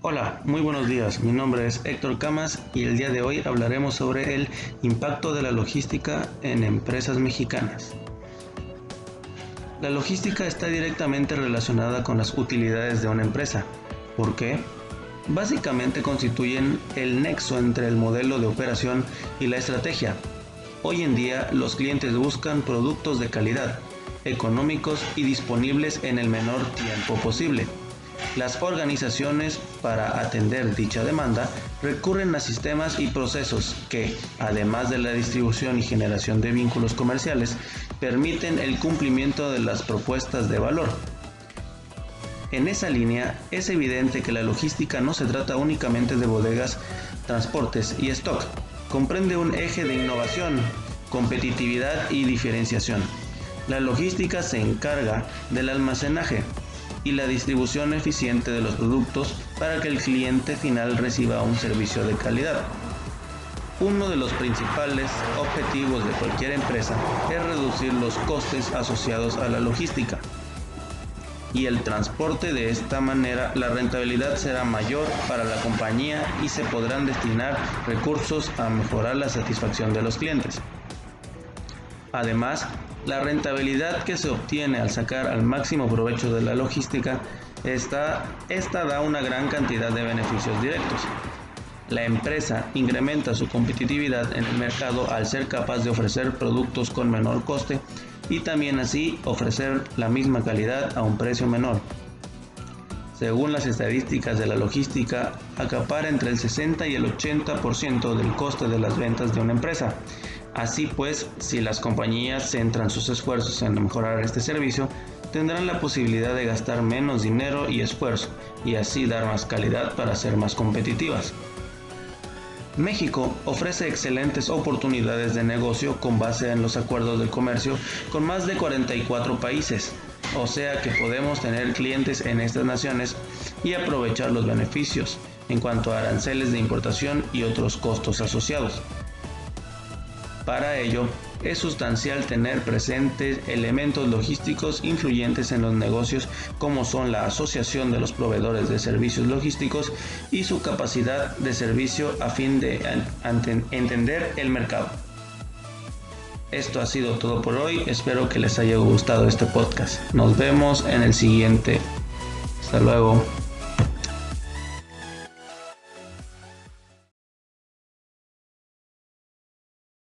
Hola, muy buenos días. Mi nombre es Héctor Camas y el día de hoy hablaremos sobre el impacto de la logística en empresas mexicanas. La logística está directamente relacionada con las utilidades de una empresa. ¿Por qué? Básicamente constituyen el nexo entre el modelo de operación y la estrategia. Hoy en día los clientes buscan productos de calidad, económicos y disponibles en el menor tiempo posible. Las organizaciones para atender dicha demanda recurren a sistemas y procesos que, además de la distribución y generación de vínculos comerciales, permiten el cumplimiento de las propuestas de valor. En esa línea, es evidente que la logística no se trata únicamente de bodegas, transportes y stock, comprende un eje de innovación, competitividad y diferenciación. La logística se encarga del almacenaje, y la distribución eficiente de los productos para que el cliente final reciba un servicio de calidad. Uno de los principales objetivos de cualquier empresa es reducir los costes asociados a la logística y el transporte. De esta manera la rentabilidad será mayor para la compañía y se podrán destinar recursos a mejorar la satisfacción de los clientes. Además, la rentabilidad que se obtiene al sacar al máximo provecho de la logística, esta, esta da una gran cantidad de beneficios directos. La empresa incrementa su competitividad en el mercado al ser capaz de ofrecer productos con menor coste y también así ofrecer la misma calidad a un precio menor. Según las estadísticas de la logística, acapara entre el 60 y el 80% del coste de las ventas de una empresa Así pues, si las compañías centran sus esfuerzos en mejorar este servicio, tendrán la posibilidad de gastar menos dinero y esfuerzo y así dar más calidad para ser más competitivas. México ofrece excelentes oportunidades de negocio con base en los acuerdos de comercio con más de 44 países, o sea que podemos tener clientes en estas naciones y aprovechar los beneficios en cuanto a aranceles de importación y otros costos asociados. Para ello, es sustancial tener presentes elementos logísticos influyentes en los negocios como son la asociación de los proveedores de servicios logísticos y su capacidad de servicio a fin de entender el mercado. Esto ha sido todo por hoy, espero que les haya gustado este podcast. Nos vemos en el siguiente. Hasta luego.